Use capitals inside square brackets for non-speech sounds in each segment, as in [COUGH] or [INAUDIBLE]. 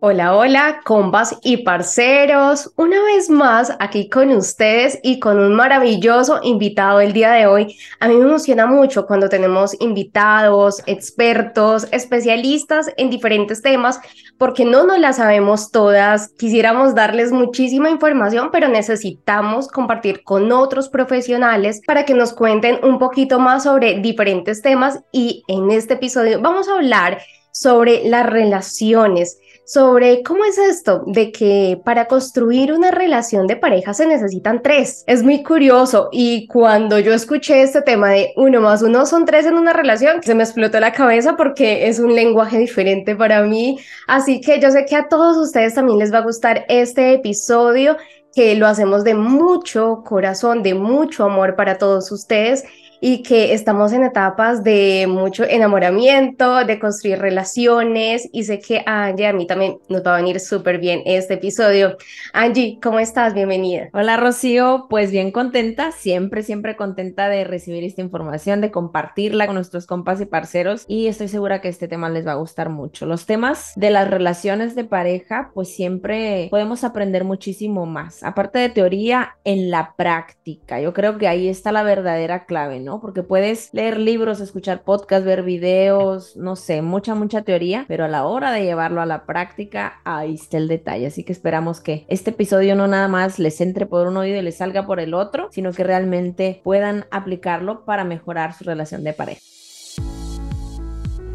Hola, hola, compas y parceros. Una vez más aquí con ustedes y con un maravilloso invitado el día de hoy. A mí me emociona mucho cuando tenemos invitados, expertos, especialistas en diferentes temas, porque no nos las sabemos todas. Quisiéramos darles muchísima información, pero necesitamos compartir con otros profesionales para que nos cuenten un poquito más sobre diferentes temas. Y en este episodio vamos a hablar sobre las relaciones sobre cómo es esto de que para construir una relación de pareja se necesitan tres. Es muy curioso y cuando yo escuché este tema de uno más uno son tres en una relación, se me explotó la cabeza porque es un lenguaje diferente para mí. Así que yo sé que a todos ustedes también les va a gustar este episodio que lo hacemos de mucho corazón, de mucho amor para todos ustedes y que estamos en etapas de mucho enamoramiento, de construir relaciones y sé que a Angie a mí también nos va a venir súper bien este episodio. Angie, ¿cómo estás? Bienvenida. Hola Rocío, pues bien contenta, siempre, siempre contenta de recibir esta información, de compartirla con nuestros compas y parceros y estoy segura que este tema les va a gustar mucho. Los temas de las relaciones de pareja, pues siempre podemos aprender muchísimo más, aparte de teoría, en la práctica. Yo creo que ahí está la verdadera clave, ¿no? Porque puedes leer libros, escuchar podcasts, ver videos, no sé, mucha, mucha teoría, pero a la hora de llevarlo a la práctica, ahí está el detalle. Así que esperamos que este episodio no nada más les entre por un oído y les salga por el otro, sino que realmente puedan aplicarlo para mejorar su relación de pareja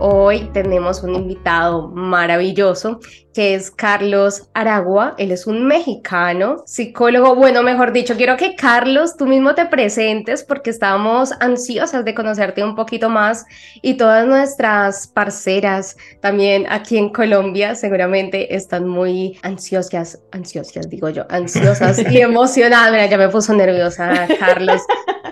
Hoy tenemos un invitado maravilloso que es Carlos Aragua. Él es un mexicano, psicólogo. Bueno, mejor dicho, quiero que Carlos, tú mismo te presentes porque estamos ansiosas de conocerte un poquito más y todas nuestras parceras también aquí en Colombia seguramente están muy ansiosas, ansiosas digo yo, ansiosas y [LAUGHS] emocionadas. Mira, ya me puso nerviosa Carlos.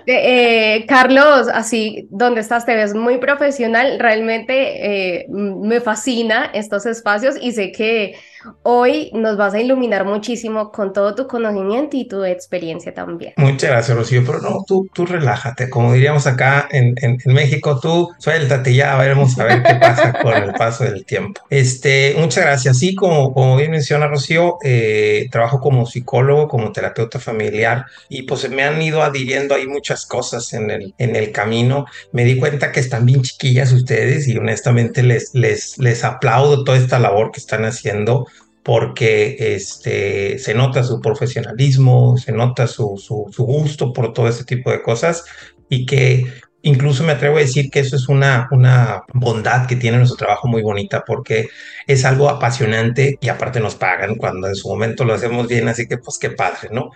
Eh, Carlos, así, donde estás? Te ves muy profesional. Realmente eh, me fascina estos espacios y sé que Hoy nos vas a iluminar muchísimo con todo tu conocimiento y tu experiencia también. Muchas gracias, Rocío, pero no, tú, tú relájate, como diríamos acá en, en, México, tú suéltate ya, veremos a ver qué pasa [LAUGHS] con el paso del tiempo. Este, muchas gracias. Sí, como, como bien menciona Rocío, eh, trabajo como psicólogo, como terapeuta familiar y pues me han ido adhiriendo ahí muchas cosas en el, en el camino. Me di cuenta que están bien chiquillas ustedes y honestamente les, les, les aplaudo toda esta labor que están haciendo porque este, se nota su profesionalismo, se nota su, su, gusto por todo ese tipo de cosas y que incluso me atrevo a decir que eso es una, una bondad que tiene nuestro trabajo muy bonita porque es algo apasionante y aparte nos pagan cuando en su momento lo hacemos bien, así que pues qué padre, ¿no?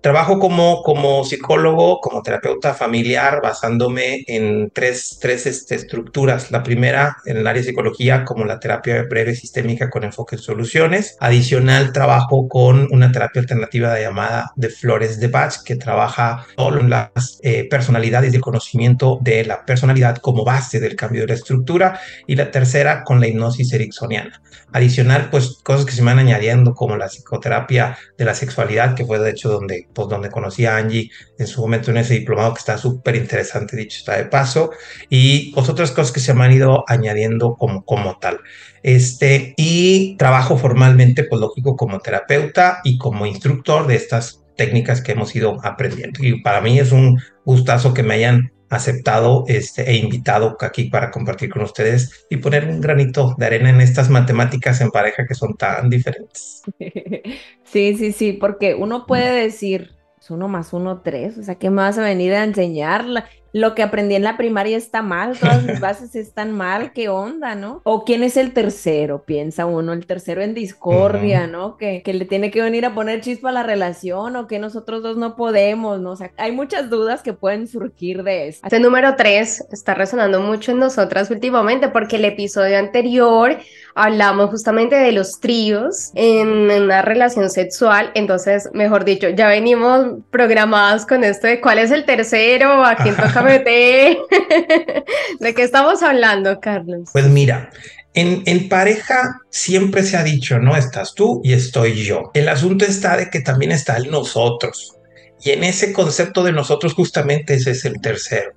Trabajo como, como psicólogo, como terapeuta familiar, basándome en tres, tres este, estructuras. La primera, en el área de psicología, como la terapia breve sistémica con enfoque en soluciones. Adicional, trabajo con una terapia alternativa llamada de Flores de Bach, que trabaja en las eh, personalidades y el conocimiento de la personalidad como base del cambio de la estructura. Y la tercera, con la hipnosis ericksoniana. Adicional, pues cosas que se van añadiendo, como la psicoterapia de la sexualidad, que fue de hecho donde pues donde conocí a Angie en su momento en ese diplomado que está súper interesante, dicho está de paso, y otras cosas que se me han ido añadiendo como, como tal. Este, y trabajo formalmente, pues lógico, como terapeuta y como instructor de estas técnicas que hemos ido aprendiendo. Y para mí es un gustazo que me hayan aceptado este, e invitado aquí para compartir con ustedes y poner un granito de arena en estas matemáticas en pareja que son tan diferentes. [LAUGHS] Sí, sí, sí, porque uno puede decir, es uno más uno, tres, o sea, ¿qué me vas a venir a enseñar? Lo que aprendí en la primaria está mal, todas mis [LAUGHS] bases están mal, ¿qué onda, no? O quién es el tercero, piensa uno, el tercero en discordia, ¿no? Que, que le tiene que venir a poner chispa a la relación o que nosotros dos no podemos, ¿no? O sea, hay muchas dudas que pueden surgir de eso. Este número tres está resonando mucho en nosotras últimamente porque el episodio anterior hablamos justamente de los tríos en una relación sexual, entonces, mejor dicho, ya venimos programados con esto de cuál es el tercero, a quién [LAUGHS] toca de, [LAUGHS] de qué estamos hablando, Carlos. Pues mira, en, en, pareja siempre se ha dicho, no estás tú y estoy yo. El asunto está de que también está el nosotros. Y en ese concepto de nosotros justamente ese es el tercero.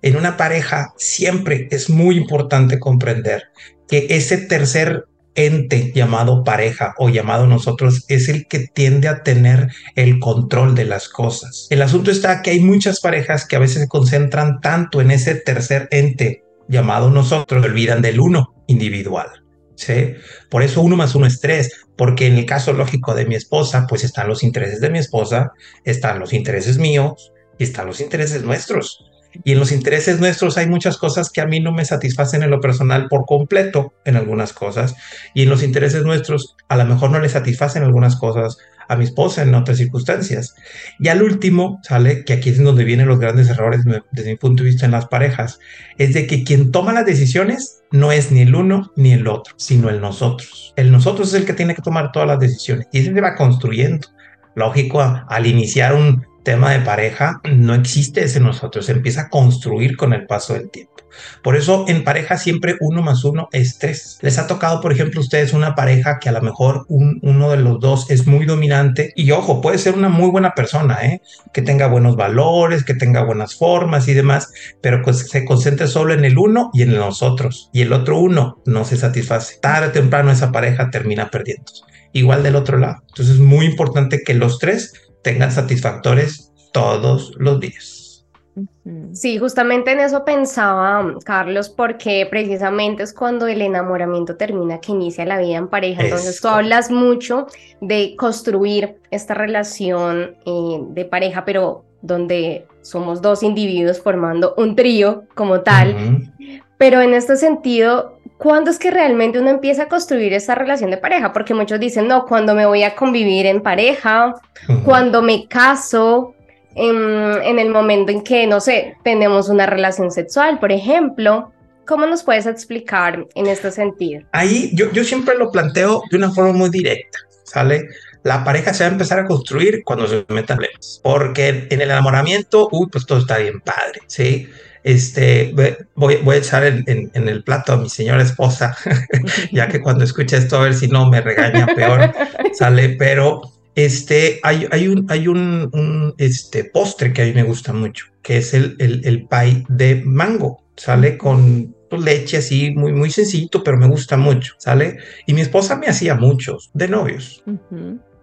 En una pareja siempre es muy importante comprender que ese tercer ente llamado pareja o llamado nosotros es el que tiende a tener el control de las cosas. El asunto está que hay muchas parejas que a veces se concentran tanto en ese tercer ente llamado nosotros, olvidan del uno individual. ¿sí? Por eso uno más uno es tres, porque en el caso lógico de mi esposa, pues están los intereses de mi esposa, están los intereses míos y están los intereses nuestros. Y en los intereses nuestros hay muchas cosas que a mí no me satisfacen en lo personal por completo en algunas cosas. Y en los intereses nuestros a lo mejor no le satisfacen algunas cosas a mi esposa en otras circunstancias. Y al último, sale que aquí es donde vienen los grandes errores desde mi punto de vista en las parejas, es de que quien toma las decisiones no es ni el uno ni el otro, sino el nosotros. El nosotros es el que tiene que tomar todas las decisiones y se va construyendo. Lógico, al iniciar un, tema de pareja, no existe ese nosotros, se empieza a construir con el paso del tiempo. Por eso en pareja siempre uno más uno es tres. Les ha tocado, por ejemplo, ustedes una pareja que a lo mejor uno de los dos es muy dominante y ojo, puede ser una muy buena persona, ¿eh? que tenga buenos valores, que tenga buenas formas y demás, pero pues se concentre solo en el uno y en nosotros y el otro uno no se satisface. Tarde o temprano esa pareja termina perdiendo. Igual del otro lado. Entonces es muy importante que los tres tengan satisfactores todos los días. Sí, justamente en eso pensaba Carlos, porque precisamente es cuando el enamoramiento termina, que inicia la vida en pareja. Entonces tú hablas mucho de construir esta relación eh, de pareja, pero donde somos dos individuos formando un trío como tal. Pero en este sentido, ¿cuándo es que realmente uno empieza a construir esa relación de pareja? Porque muchos dicen, no, cuando me voy a convivir en pareja, cuando me caso, en, el momento en que, no sé, tenemos una relación sexual, por ejemplo. ¿Cómo nos puedes explicar en este sentido? Ahí yo, yo siempre lo planteo de una forma muy directa, ¿sale? La pareja se va a empezar a construir cuando se metan problemas, porque en el enamoramiento, uy, pues todo está bien padre, ¿sí? Este, voy, voy a echar en, en, el plato a mi señora esposa, [LAUGHS] ya que cuando escucha esto, a ver si no me regaña peor, [LAUGHS] sale, pero este, hay, hay, un, hay un, un, este, postre que a mí me gusta mucho, que es el, el, el pie de mango, sale con leche así, muy, muy sencillito, pero me gusta mucho, ¿sale? Y mi esposa me hacía muchos de novios.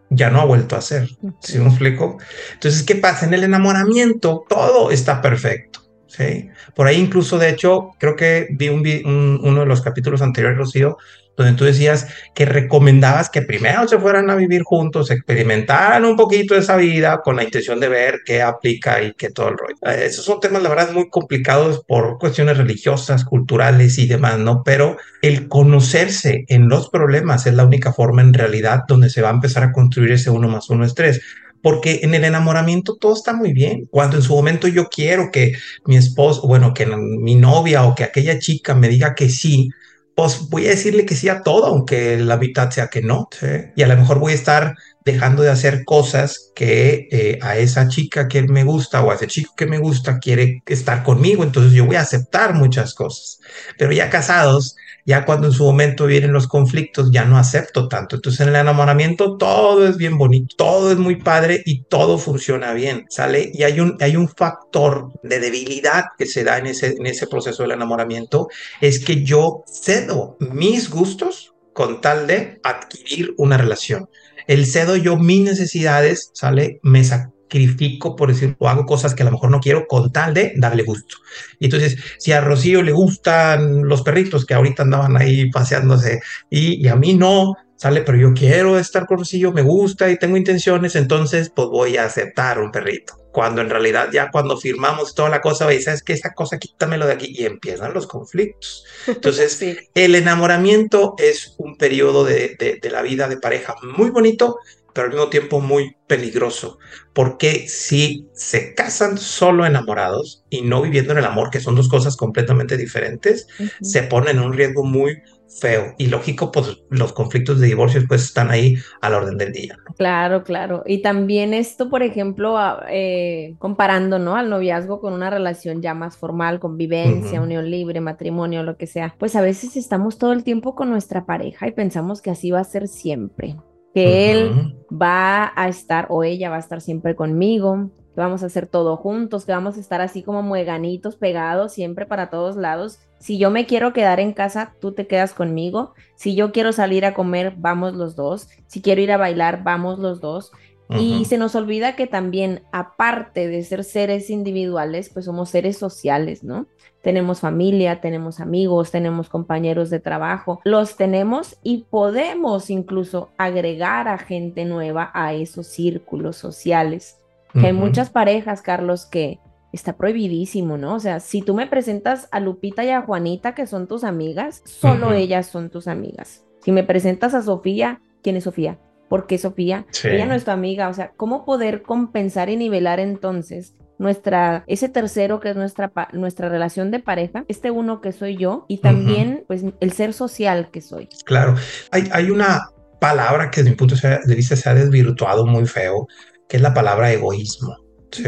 Ya no ha vuelto a hacer, ¿sí me explico? Entonces, ¿qué pasa? En el enamoramiento todo está perfecto. ¿Sí? Por ahí incluso, de hecho, creo que vi un, uno de los capítulos anteriores, Rocío, donde tú decías que recomendabas que primero se fueran a vivir juntos, experimentaran un poquito esa vida con la intención de ver qué aplica y qué todo el rollo. Eh, esos son temas, la verdad, muy complicados por cuestiones religiosas, culturales y demás, ¿no? Pero el conocerse en los problemas es la única forma en realidad donde se va a empezar a construir ese uno más uno es tres porque en el enamoramiento todo está muy bien. Cuando en su momento yo quiero que mi esposo, bueno, que mi novia o que aquella chica me diga que sí, pues voy a decirle que sí a todo, aunque la mitad sea que no. Y a lo mejor voy a estar dejando de hacer cosas que eh, a esa chica que me gusta o a ese chico que me gusta quiere estar conmigo, entonces yo voy a aceptar muchas cosas. Pero ya casados, ya cuando en su momento vienen los conflictos, ya no acepto tanto. Entonces en el enamoramiento todo es bien bonito, todo es muy padre y todo funciona bien, ¿sale? Y hay un, hay un factor de debilidad que se da en ese, en ese proceso del enamoramiento, es que yo cedo mis gustos con tal de adquirir una relación. El cedo yo mis necesidades, ¿sale? Me sacrifico, por decirlo, o hago cosas que a lo mejor no quiero con tal de darle gusto. Y entonces, si a Rocío le gustan los perritos que ahorita andaban ahí paseándose y, y a mí no, sale, pero yo quiero estar con Rocío, me gusta y tengo intenciones, entonces pues voy a aceptar un perrito. Cuando en realidad ya cuando firmamos toda la cosa, veis, ¿sabes que Esa cosa quítamelo de aquí y empiezan los conflictos. Entonces, [LAUGHS] el enamoramiento es un periodo de, de, de la vida de pareja muy bonito, pero al mismo tiempo muy peligroso, porque si se casan solo enamorados y no viviendo en el amor, que son dos cosas completamente diferentes, se ponen en un riesgo muy feo. Y lógico, pues los conflictos de divorcio pues están ahí a la orden del día. Claro, claro. Y también esto, por ejemplo, eh, comparando, ¿no? Al noviazgo con una relación ya más formal, convivencia, unión libre, matrimonio, lo que sea. Pues a veces estamos todo el tiempo con nuestra pareja y pensamos que así va a ser siempre. Que él va a estar o ella va a estar siempre conmigo, que vamos a hacer todo juntos, que vamos a estar así como mueganitos pegados siempre para todos lados. Si yo me quiero quedar en casa, tú te quedas conmigo. Si yo quiero salir a comer, vamos los dos. Si quiero ir a bailar, vamos los dos. Y se nos olvida que también, aparte de ser seres individuales, pues somos seres sociales, ¿no? Tenemos familia, tenemos amigos, tenemos compañeros de trabajo, los tenemos y podemos incluso agregar a gente nueva a esos círculos sociales que hay muchas parejas, Carlos, que está prohibidísimo, ¿no? O sea, si tú me presentas a Lupita y a Juanita, que son tus amigas, solo ellas son tus amigas. Si me presentas a Sofía, ¿quién es Sofía? ¿Por qué Sofía? Ella no es tu amiga. O sea, ¿cómo poder compensar y nivelar entonces nuestra, ese tercero que es nuestra, nuestra relación de pareja, este uno que soy yo y también pues el ser social que soy? Claro, hay, hay una palabra que desde mi punto de vista se ha desvirtuado muy feo, que es la palabra egoísmo. ¿sí?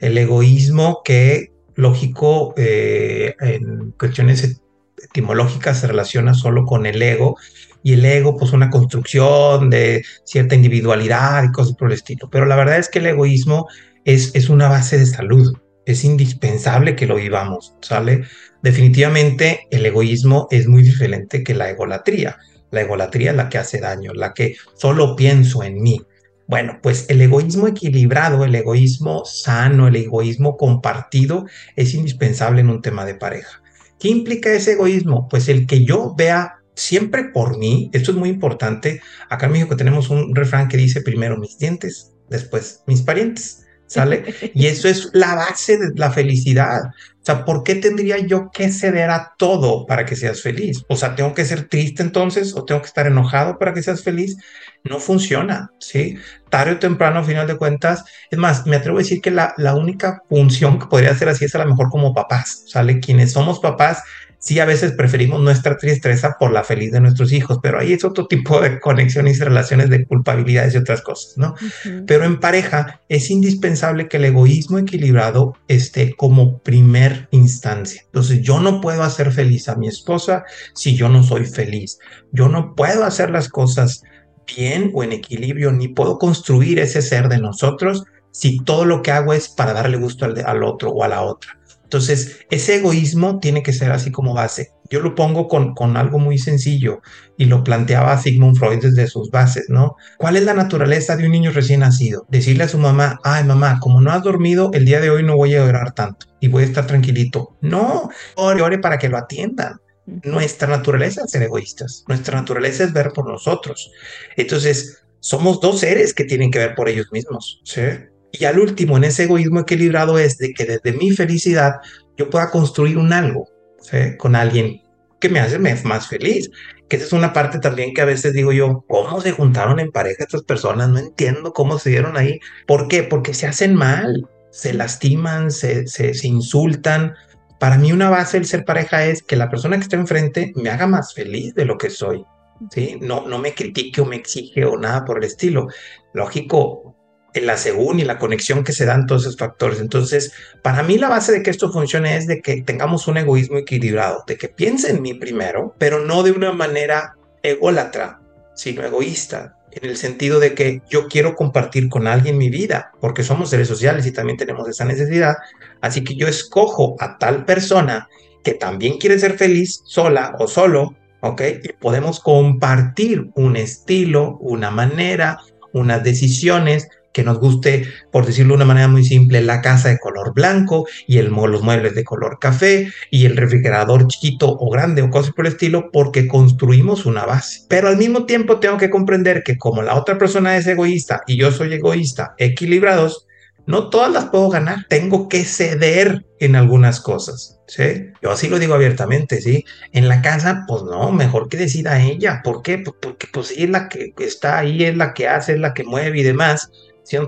El egoísmo que, lógico, eh, en cuestiones etimológicas se relaciona solo con el ego, y el ego, pues una construcción de cierta individualidad y cosas por el estilo. Pero la verdad es que el egoísmo es, es una base de salud, es indispensable que lo vivamos, ¿sale? Definitivamente el egoísmo es muy diferente que la egolatría. La egolatría es la que hace daño, la que solo pienso en mí. Bueno, pues el egoísmo equilibrado, el egoísmo sano, el egoísmo compartido es indispensable en un tema de pareja. ¿Qué implica ese egoísmo? Pues el que yo vea siempre por mí, esto es muy importante. Acá en México tenemos un refrán que dice primero mis dientes, después mis parientes. ¿Sale? [LAUGHS] Y eso es la base de la felicidad. O sea, ¿por qué tendría yo que ceder a todo para que seas feliz? O sea, ¿tengo que ser triste entonces o tengo que estar enojado para que seas feliz? No funciona, ¿sí? Tarde o temprano, a final de cuentas, es más, me atrevo a decir que la, la única función que podría ser así es a lo mejor como papás, ¿sale? Quienes somos papás sí a veces preferimos nuestra tristeza por la feliz de nuestros hijos, pero ahí es otro tipo de conexiones y relaciones de culpabilidades y otras cosas, ¿no? Pero en pareja es indispensable que el egoísmo equilibrado esté como primer instancia. Entonces yo no puedo hacer feliz a mi esposa si yo no soy feliz. Yo no puedo hacer las cosas bien o en equilibrio, ni puedo construir ese ser de nosotros si todo lo que hago es para darle gusto al, al otro o a la otra. Entonces, ese egoísmo tiene que ser así como base. Yo lo pongo con, con algo muy sencillo y lo planteaba Sigmund Freud desde sus bases, ¿no? ¿Cuál es la naturaleza de un niño recién nacido? Decirle a su mamá, ay mamá, como no has dormido, el día de hoy no voy a llorar tanto y voy a estar tranquilito. No, ore, ore para que lo atiendan. Nuestra naturaleza es ser egoístas. Nuestra naturaleza es ver por nosotros. Entonces, somos dos seres que tienen que ver por ellos mismos, ¿sí? Y al último, en ese egoísmo equilibrado es de que desde mi felicidad yo pueda construir un algo con alguien que me hace más feliz. Que esa es una parte también que a veces digo yo, ¿cómo se juntaron en pareja estas personas? No entiendo cómo se dieron ahí. ¿Por qué? Porque se hacen mal, se lastiman, se, se, se insultan. Para mí una base del ser pareja es que la persona que está enfrente me haga más feliz de lo que soy. ¿sí? No, no me critique o me exige o nada por el estilo. Lógico, la según y la conexión que se dan todos esos factores. Entonces, para mí la base de que esto funcione es de que tengamos un egoísmo equilibrado, de que piense en mí primero, pero no de una manera ególatra, sino egoísta, en el sentido de que yo quiero compartir con alguien mi vida, porque somos seres sociales y también tenemos esa necesidad. Así que yo escojo a tal persona que también quiere ser feliz sola o solo, ¿ok? Y podemos compartir un estilo, una manera, unas decisiones que nos guste, por decirlo de una manera muy simple, la casa de color blanco y el, los muebles de color café y el refrigerador chiquito o grande o cosas por el estilo, porque construimos una base. Pero al mismo tiempo tengo que comprender que como la otra persona es egoísta y yo soy egoísta, equilibrados, no todas las puedo ganar. Tengo que ceder en algunas cosas. ¿sí? Yo así lo digo abiertamente, ¿sí? En la casa, pues no, mejor que decida ella. ¿Por qué? Pues porque pues ella es la que está ahí, es la que hace, es la que mueve y demás ¿sí me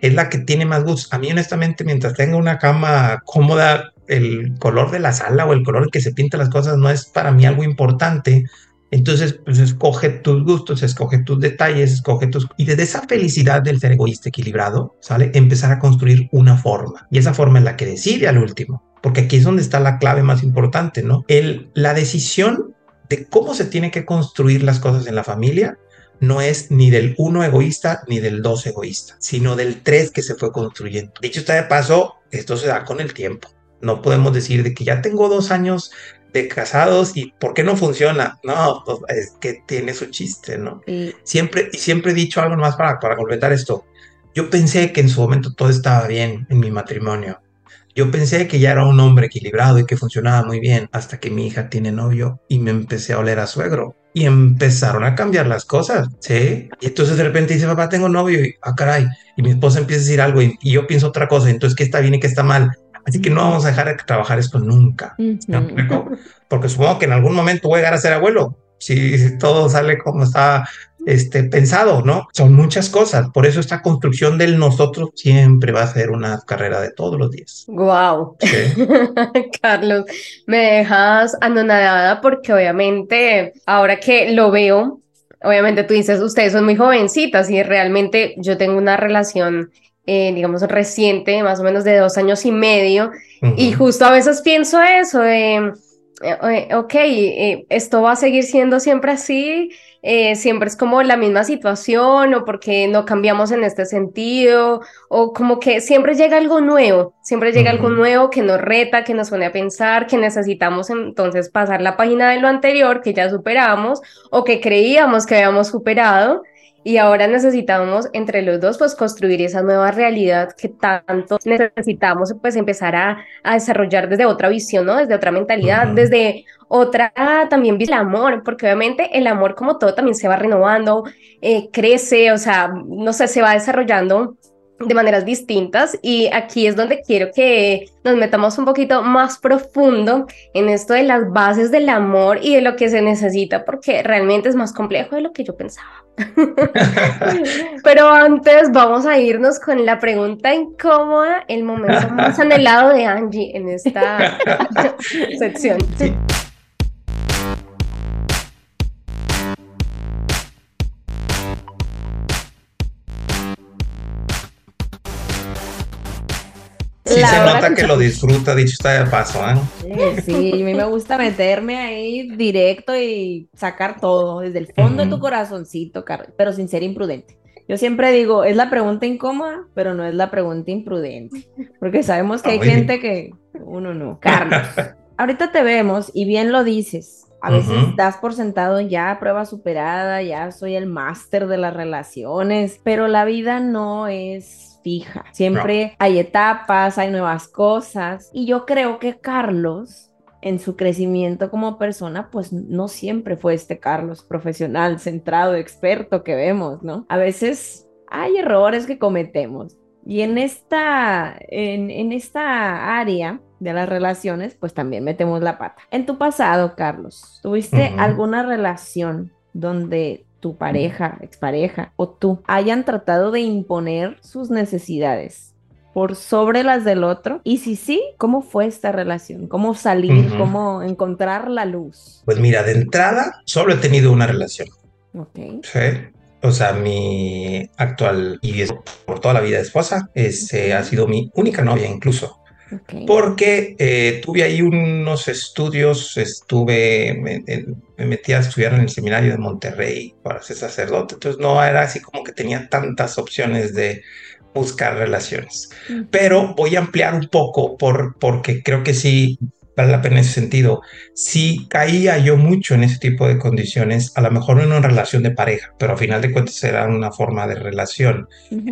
Es la que tiene más gusto. A mí, honestamente, mientras tenga una cama cómoda, el color de la sala o el color que se pintan las cosas no es para mí algo importante. Entonces, pues escoge tus gustos, escoge tus detalles, escoge tus... Y desde esa felicidad del ser egoísta equilibrado, ¿sale? Empezar a construir una forma. Y esa forma es la que decide al último. Porque aquí es donde está la clave más importante, ¿no? El, la decisión de cómo se tiene que construir las cosas en la familia no es ni del uno egoísta ni del dos egoísta, sino del tres que se fue construyendo. Dicho está de paso, esto se da con el tiempo. No podemos decir de que ya tengo dos años de casados y ¿por qué no funciona? No, pues, es que tiene su chiste, ¿no? Siempre, y siempre he dicho algo más para, para completar esto. Yo pensé que en su momento todo estaba bien en mi matrimonio. Yo pensé que ya era un hombre equilibrado y que funcionaba muy bien hasta que mi hija tiene novio y me empecé a oler a suegro y empezaron a cambiar las cosas, ¿sí? Y entonces de repente dice, papá, tengo novio y, ah, caray, y mi esposa empieza a decir algo y, y yo pienso otra cosa, entonces qué está bien y qué está mal. Así que no vamos a dejar de trabajar esto nunca. Porque supongo que en algún momento voy a llegar a ser abuelo. Si, todo sale como está este, pensado, ¿no? Son muchas cosas. Por eso esta construcción del nosotros siempre va a ser una carrera de todos los días. Wow. [LAUGHS] Carlos, me dejas anonadada porque obviamente ahora que lo veo, obviamente tú dices, ustedes son muy jovencitas y realmente yo tengo una relación eh, digamos, reciente, más o menos de dos años y medio, y justo a veces pienso eso, de, eh, ok, eh, esto va a seguir siendo siempre así, siempre es como la misma situación, o porque no cambiamos en este sentido, o como que siempre llega algo nuevo, siempre llega algo nuevo que nos reta, que nos pone a pensar, que necesitamos entonces pasar la página de lo anterior que ya superamos, o que creíamos que habíamos superado, y ahora necesitamos entre los dos pues construir esa nueva realidad que tanto necesitamos pues empezar a, a desarrollar desde otra visión, ¿no? Desde otra mentalidad, desde otra también el amor, porque obviamente el amor como todo también se va renovando, eh, crece, o sea, no sé, se va desarrollando de maneras distintas y aquí es donde quiero que nos metamos un poquito más profundo en esto de las bases del amor y de lo que se necesita porque realmente es más complejo de lo que yo pensaba. [LAUGHS] Pero antes vamos a irnos con la pregunta incómoda, el momento más [LAUGHS] anhelado de Angie en esta [LAUGHS] sección. Sí, se nota que lo disfruta, dicho está de paso, ¿eh? Sí, a mí me gusta meterme ahí directo y sacar todo desde el fondo de tu corazoncito, pero sin ser imprudente. Yo siempre digo, es la pregunta incómoda, pero no es la pregunta imprudente, porque sabemos que hay gente que uno no. Carlos, [LAUGHS] ahorita te vemos y bien lo dices. A veces das por sentado ya prueba superada, ya soy el máster de las relaciones, pero la vida no es fija. Siempre hay etapas, hay nuevas cosas. Y yo creo que Carlos, en su crecimiento como persona, pues no siempre fue este Carlos profesional, centrado, experto que vemos, ¿no? A veces hay errores que cometemos. Y en esta, en, esta área de las relaciones, pues también metemos la pata. En tu pasado, Carlos, ¿tuviste alguna relación donde tu pareja, expareja o tú hayan tratado de imponer sus necesidades por sobre las del otro? Y si sí, ¿cómo fue esta relación? ¿Cómo salir? ¿Cómo encontrar la luz? Pues mira, de entrada, solo he tenido una relación. Ok. Sí. O sea, mi actual y por toda la vida esposa este, ha sido mi única novia incluso. Porque eh, tuve ahí unos estudios, estuve, me, metí a estudiar en el seminario de Monterrey para ser sacerdote, entonces no era así como que tenía tantas opciones de buscar relaciones. Pero voy a ampliar un poco por, porque creo que sí vale la pena en ese sentido. Si caía yo mucho en ese tipo de condiciones, a lo mejor no en una relación de pareja, pero a final de cuentas era una forma de relación.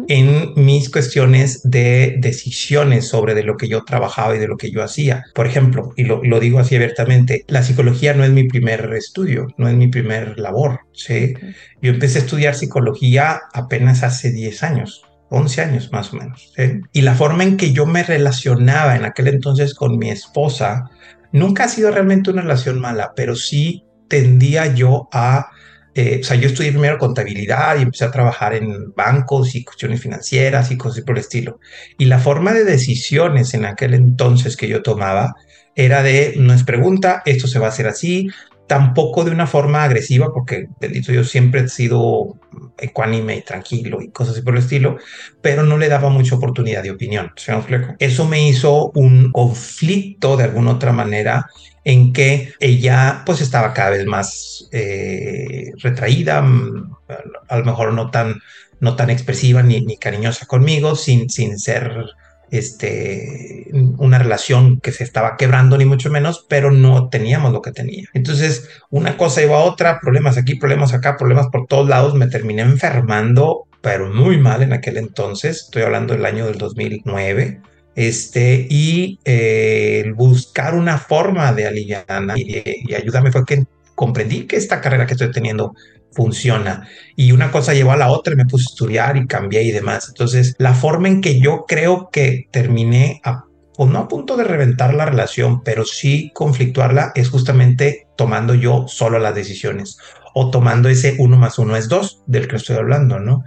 En mis cuestiones de decisiones sobre de lo que yo trabajaba y de lo que yo hacía. Por ejemplo, y lo, digo así abiertamente, la psicología no es mi primer estudio, no es mi primer labor. ¿sí? Yo empecé a estudiar psicología apenas hace 10 años. 11 años más o menos. Y la forma en que yo me relacionaba en aquel entonces con mi esposa nunca ha sido realmente una relación mala, pero sí tendía yo a eh, o sea, yo estudié primero contabilidad y empecé a trabajar en bancos y cuestiones financieras y cosas por el estilo. Y la forma de decisiones en aquel entonces que yo tomaba era de, no es pregunta, esto se va a hacer así, tampoco de una forma agresiva, porque bendito yo siempre he sido ecuánime y tranquilo y cosas así por el estilo, pero no le daba mucha oportunidad de opinión. Eso me hizo un conflicto de alguna otra manera en que ella pues estaba cada vez más eh, retraída, mm, a lo mejor no tan, no tan expresiva ni, ni cariñosa conmigo, sin, sin ser este, una relación que se estaba quebrando, ni mucho menos, pero no teníamos lo que tenía. Entonces, una cosa iba a otra, problemas aquí, problemas acá, problemas por todos lados, me terminé enfermando, pero muy mal en aquel entonces, estoy hablando del año del 2009. Este, y eh, buscar una forma de aliviar y, y ayudarme fue que comprendí que esta carrera que estoy teniendo funciona. Y una cosa llevó a la otra y me puse a estudiar y cambié y demás. Entonces, la forma en que yo creo que terminé a pues no a punto de reventar la relación, pero sí conflictuarla es justamente tomando yo solo las decisiones o tomando ese uno más uno es dos del que estoy hablando, ¿no?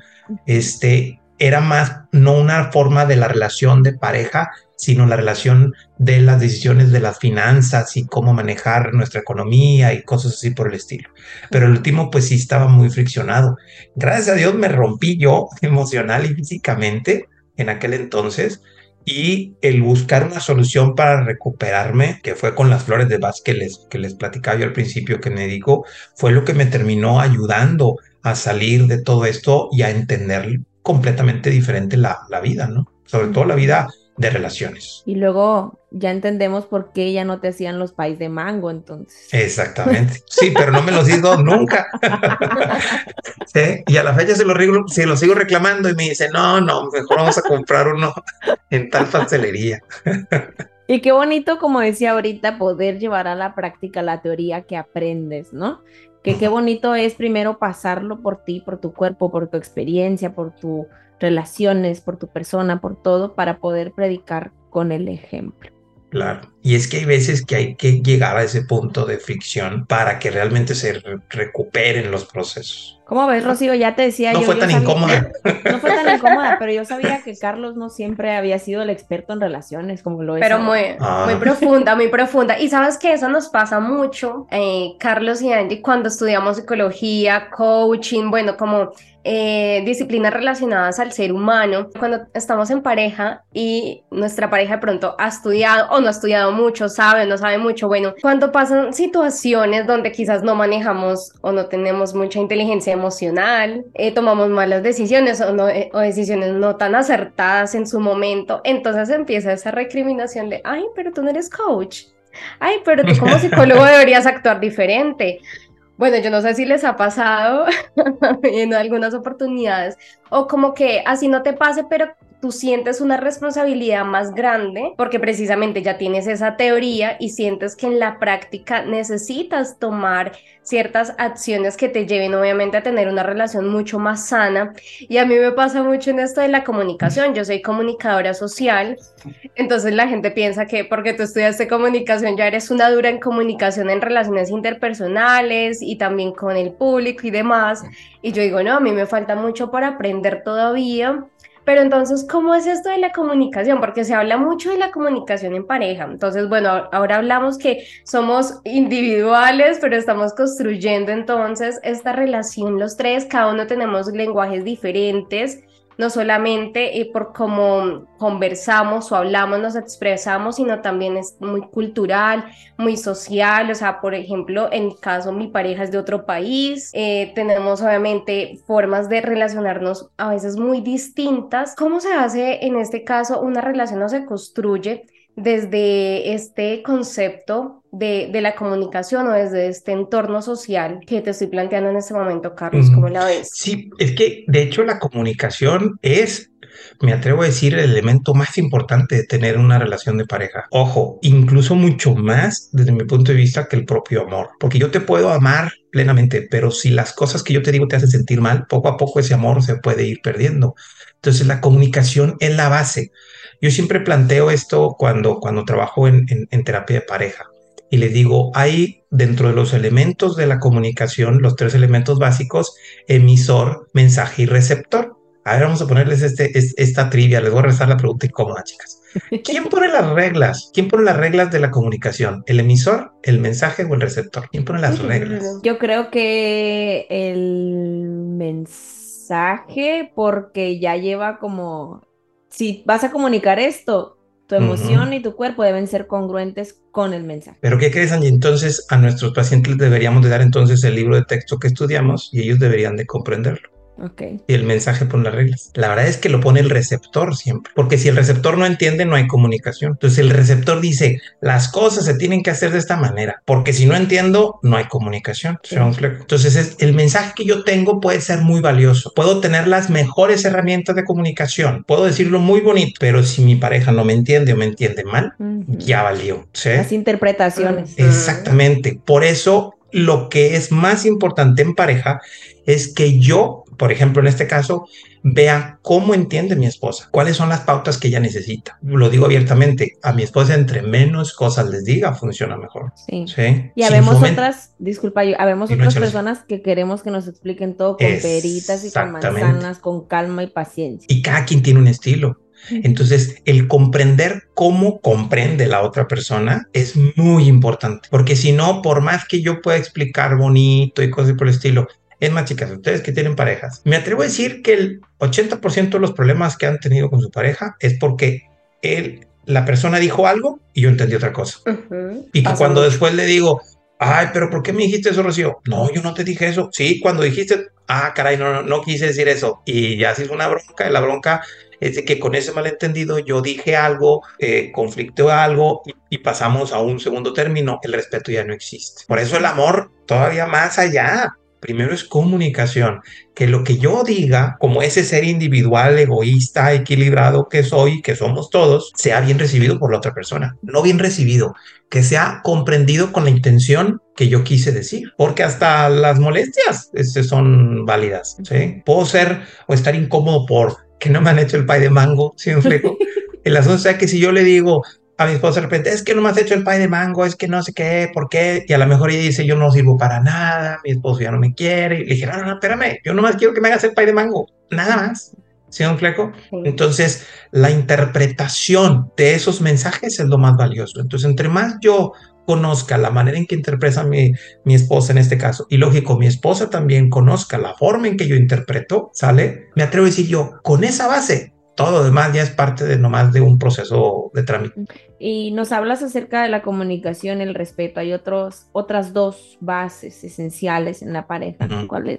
Este era más no una forma de la relación de pareja, sino la relación de las decisiones de las finanzas y cómo manejar nuestra economía y cosas así por el estilo. Pero el último, pues sí estaba muy friccionado. Gracias a Dios me rompí yo [LAUGHS] emocional y físicamente en aquel entonces y el buscar una solución para recuperarme, que fue con las flores de Bach que les, que les platicaba yo al principio que me dijo, fue lo que me terminó ayudando a salir de todo esto y a entender completamente diferente la, la vida, ¿no? Sobre todo la vida de relaciones. Y luego ya entendemos por qué ya no te hacían los pais de mango, entonces. Exactamente. Sí, pero no me los hizo [LAUGHS] nunca. Y a la fecha se los, se los sigo reclamando y me dice, no, no, mejor vamos a comprar uno en tal pastelería. Y qué bonito, como decía ahorita, poder llevar a la práctica la teoría que aprendes, ¿no? Que qué bonito es primero pasarlo por ti, por tu cuerpo, por tu experiencia, por tu relaciones, por tu persona, por todo, para poder predicar con el ejemplo. Claro. Y es que hay veces que hay que llegar a ese punto de fricción para que realmente se recuperen los procesos. ¿Cómo ves, Rocío? Ya te decía no yo. Fue tan incómoda. [LAUGHS] No fue tan incómoda, pero yo sabía que Carlos no siempre había sido el experto en relaciones como lo es. Pero muy, ah. muy profunda, muy profunda. Y sabes que eso nos pasa mucho, eh, Carlos y Angie, cuando estudiamos psicología, coaching, bueno, como eh, disciplinas relacionadas al ser humano. Cuando estamos en pareja y nuestra pareja de pronto ha estudiado o no ha estudiado mucho, sabe, no sabe mucho, bueno, cuando pasan situaciones donde quizás no manejamos o no tenemos mucha inteligencia emocional, eh, tomamos malas decisiones o, no, eh, o decisiones no tan acertadas en su momento, entonces empieza esa recriminación de, ay, pero tú no eres coach. Ay, pero tú como psicólogo [LAUGHS] deberías actuar diferente. Bueno, yo no sé si les ha pasado [LAUGHS] en algunas oportunidades o como que así no te pase, pero tú sientes una responsabilidad más grande porque precisamente ya tienes esa teoría y sientes que en la práctica necesitas tomar ciertas acciones que te lleven obviamente a tener una relación mucho más sana. Y a mí me pasa mucho en esto de la comunicación. Yo soy comunicadora social, entonces la gente piensa que porque tú estudiaste comunicación ya eres una dura en comunicación en relaciones interpersonales y también con el público y demás. Y yo digo, no, a mí me falta mucho para aprender todavía pero entonces, ¿cómo es esto de la comunicación? Porque se habla mucho de la comunicación en pareja. Entonces, bueno, ahora hablamos que somos individuales, pero estamos construyendo entonces esta relación los tres, cada uno tenemos lenguajes diferentes no solamente eh, por cómo conversamos o hablamos, nos expresamos, sino también es muy cultural, muy social. O sea, por ejemplo, en mi caso, mi pareja es de otro país, eh, tenemos obviamente formas de relacionarnos a veces muy distintas. ¿Cómo se hace en este caso una relación o se construye? Desde este concepto de, de, la comunicación o desde este entorno social que te estoy planteando en este momento, Carlos, ¿cómo la ves? Sí, es que de hecho la comunicación es, me atrevo a decir, el elemento más importante de tener una relación de pareja. Ojo, incluso mucho más desde mi punto de vista que el propio amor, porque yo te puedo amar plenamente, pero si las cosas que yo te digo te hacen sentir mal, poco a poco ese amor se puede ir perdiendo. Entonces la comunicación es la base. Yo siempre planteo esto cuando, cuando trabajo en, en, terapia de pareja. y les digo, hay dentro de los elementos de la comunicación, los tres elementos básicos, emisor, mensaje y receptor. A ver, vamos a ponerles este, esta trivia. Les voy a rezar la pregunta incómoda, chicas. [LAUGHS] ¿Quién pone las reglas? ¿Quién pone las reglas de la comunicación? ¿El emisor, el mensaje o el receptor? ¿Quién pone las reglas? Yo creo que el mensaje, porque ya lleva como, si vas a comunicar esto, tu emoción y tu cuerpo deben ser congruentes con el mensaje. Pero ¿qué crees, Angie? Entonces a nuestros pacientes deberíamos de dar entonces el libro de texto que estudiamos y ellos deberían de comprenderlo. Y el mensaje pone las reglas. La verdad es que lo pone el receptor siempre, porque si el receptor no entiende, no hay comunicación. Entonces el receptor dice, las cosas se tienen que hacer de esta manera, porque si no entiendo, no hay comunicación. Entonces es, el mensaje que yo tengo puede ser muy valioso. Puedo tener las mejores herramientas de comunicación, puedo decirlo muy bonito, pero si mi pareja no me entiende o me entiende mal, ya valió. Las interpretaciones. Exactamente. Por eso lo que es más importante en pareja es que yo por ejemplo, en este caso, vea cómo entiende mi esposa, cuáles son las pautas que ella necesita. Lo digo abiertamente, a mi esposa entre menos cosas les diga, funciona mejor. Sí. Y habemos otras, disculpa, habemos otras personas que queremos que nos expliquen todo con peritas y con manzanas, con calma y paciencia. Y cada quien tiene un estilo. Entonces, el comprender cómo comprende la otra persona es muy importante, porque si no, por más que yo pueda explicar bonito y cosas por el estilo, es más, chicas, ustedes que tienen parejas, me atrevo a decir que el 80% de los problemas que han tenido con su pareja es porque él, la persona dijo algo y yo entendí otra cosa. Y que cuando después le digo, ay, pero ¿por qué me dijiste eso, Rocío? No, yo no te dije eso. Sí, cuando dijiste, ah, caray, no, no, no quise decir eso. Y ya se hizo una bronca, y la bronca es de que con ese malentendido yo dije algo, eh, conflicto algo y, y, pasamos a un segundo término, el respeto ya no existe. Por eso el amor todavía más allá, Primero es comunicación, que lo que yo diga, como ese ser individual, egoísta, equilibrado que soy, que somos todos, sea bien recibido por la otra persona. No bien recibido, que sea comprendido con la intención que yo quise decir, porque hasta las molestias este, son válidas. Puedo ser o estar incómodo por que no me han hecho el pay de mango, [LAUGHS] ¿sí me El asunto es que si yo le digo, a mi esposa de repente, es que no me has hecho el pay de mango, es que no sé qué, por qué, y a lo mejor ella dice, yo no sirvo para nada, mi esposo ya no me quiere, y le dije, no, no, no, espérame, yo nomás quiero que me hagas el pay de mango, nada más, ¿sí, un fleco? Entonces, la interpretación de esos mensajes es lo más valioso, entonces, entre más yo conozca la manera en que interpreta mi, mi esposa en este caso, y lógico, mi esposa también conozca la forma en que yo interpreto, ¿sale? Me atrevo a decir yo, con esa base, todo lo demás ya es parte de nomás de un proceso de trámite. Y nos hablas acerca de la comunicación, el respeto. Hay otros, otras dos bases esenciales en la pareja.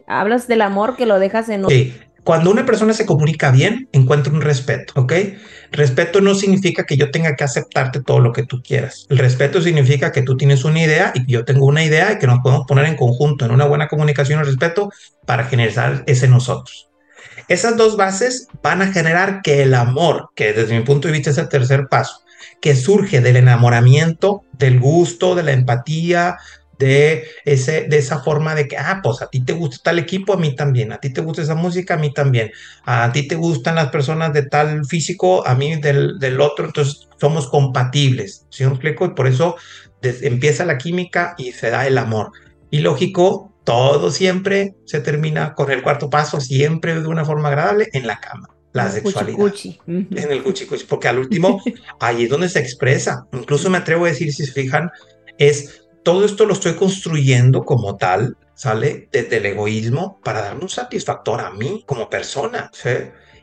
Hablas del amor que lo dejas en... Sí. Cuando una persona se comunica bien, encuentra un respeto, ¿ok? Respeto no significa que yo tenga que aceptarte todo lo que tú quieras. El respeto significa que tú tienes una idea y yo tengo una idea y que nos podemos poner en conjunto en una buena comunicación y respeto para generar ese nosotros. Esas dos bases van a generar que el amor, que desde mi punto de vista es el tercer paso, que surge del enamoramiento, del gusto, de la empatía, de, ese, de esa forma de que, ah, pues a ti te gusta tal equipo, a mí también, a ti te gusta esa música, a mí también, a ti te gustan las personas de tal físico, a mí del, del otro, entonces somos compatibles, ¿sí me explico? Y por eso empieza la química y se da el amor. Y lógico, todo siempre se termina con el cuarto paso, siempre de una forma agradable, en la cama. La sexualidad. En el cuchi, porque al último, [LAUGHS] ahí es donde se expresa. Incluso me atrevo a decir, si se fijan, es todo esto lo estoy construyendo como tal, ¿sale? Desde el egoísmo para darme un satisfactor a mí como persona, ¿sí?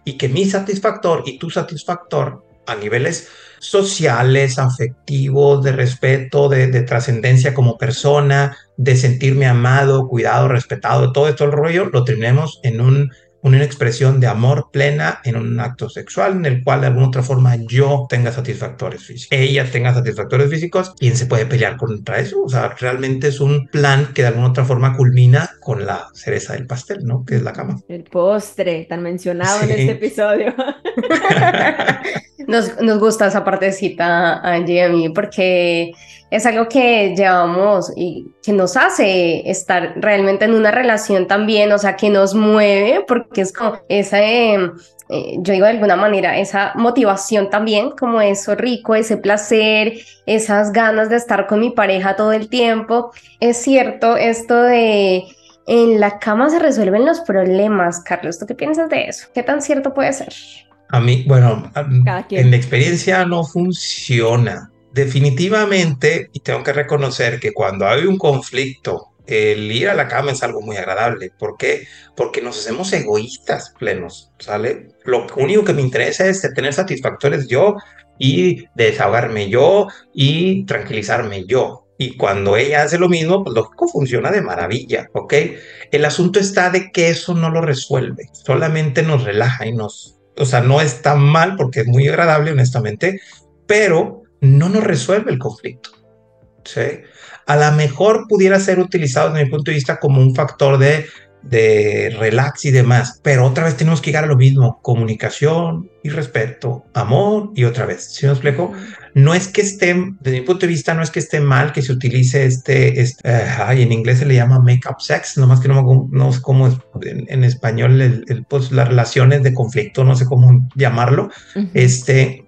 Y que mi satisfactor y tu satisfactor a niveles sociales, afectivos, de respeto, de, trascendencia como persona, de sentirme amado, cuidado, respetado, todo esto el rollo, lo tenemos en un, una expresión de amor plena en un acto sexual en el cual de alguna otra forma yo tenga satisfactores físicos, ella tenga satisfactores físicos, ¿quién se puede pelear contra eso? O sea, realmente es un plan que de alguna otra forma culmina con la cereza del pastel, ¿no? Que es la cama. El postre, tan mencionado en este episodio. [LAUGHS] Nos, nos gusta esa partecita, Angie, a mí, porque es algo que llevamos y que nos hace estar realmente en una relación también, o sea, que nos mueve, porque es como esa, eh, eh, yo digo de alguna manera, esa motivación también, como eso rico, ese placer, esas ganas de estar con mi pareja todo el tiempo. Es cierto esto de en la cama se resuelven los problemas, Carlos, ¿tú qué piensas de eso? ¿Qué tan cierto puede ser? A mí, bueno, en la experiencia no funciona. Definitivamente, y tengo que reconocer que cuando hay un conflicto, el ir a la cama es algo muy agradable. ¿Por qué? Porque nos hacemos egoístas plenos, ¿sale? Lo único que me interesa es tener satisfactores yo y desahogarme yo y tranquilizarme yo. Y cuando ella hace lo mismo, pues lógico, funciona de maravilla, ¿ok? El asunto está de que eso no lo resuelve, solamente nos relaja y nos o sea, no está mal porque es muy agradable, honestamente, pero no nos resuelve el conflicto. ¿sí? A lo mejor pudiera ser utilizado desde mi punto de vista como un factor de, de relax y demás, pero otra vez tenemos que llegar a lo mismo, comunicación y respeto, amor y otra vez. ¿Sí me explico? No es que esté, desde mi punto de vista, no es que esté mal que se utilice este, este eh, ay, en inglés se le llama make-up sex, nomás que no, no sé cómo es en, español, el, pues, las relaciones de conflicto, no sé cómo llamarlo, este,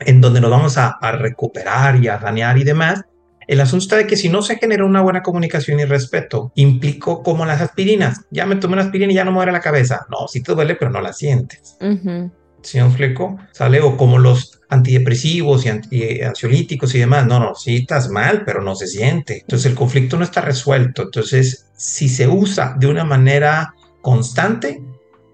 en donde nos vamos a, a recuperar y a dañar y demás. El asunto está de que si no se genera una buena comunicación y respeto, implicó como las aspirinas. Ya me tomé una aspirina y ya no me duele la cabeza. No, sí te duele, pero no la sientes. Uh ¿Sí me explico? ¿Sale? O como los antidepresivos y ansiolíticos y demás. No, no, sí estás mal, pero no se siente. Entonces el conflicto no está resuelto. Entonces, si se usa de una manera constante,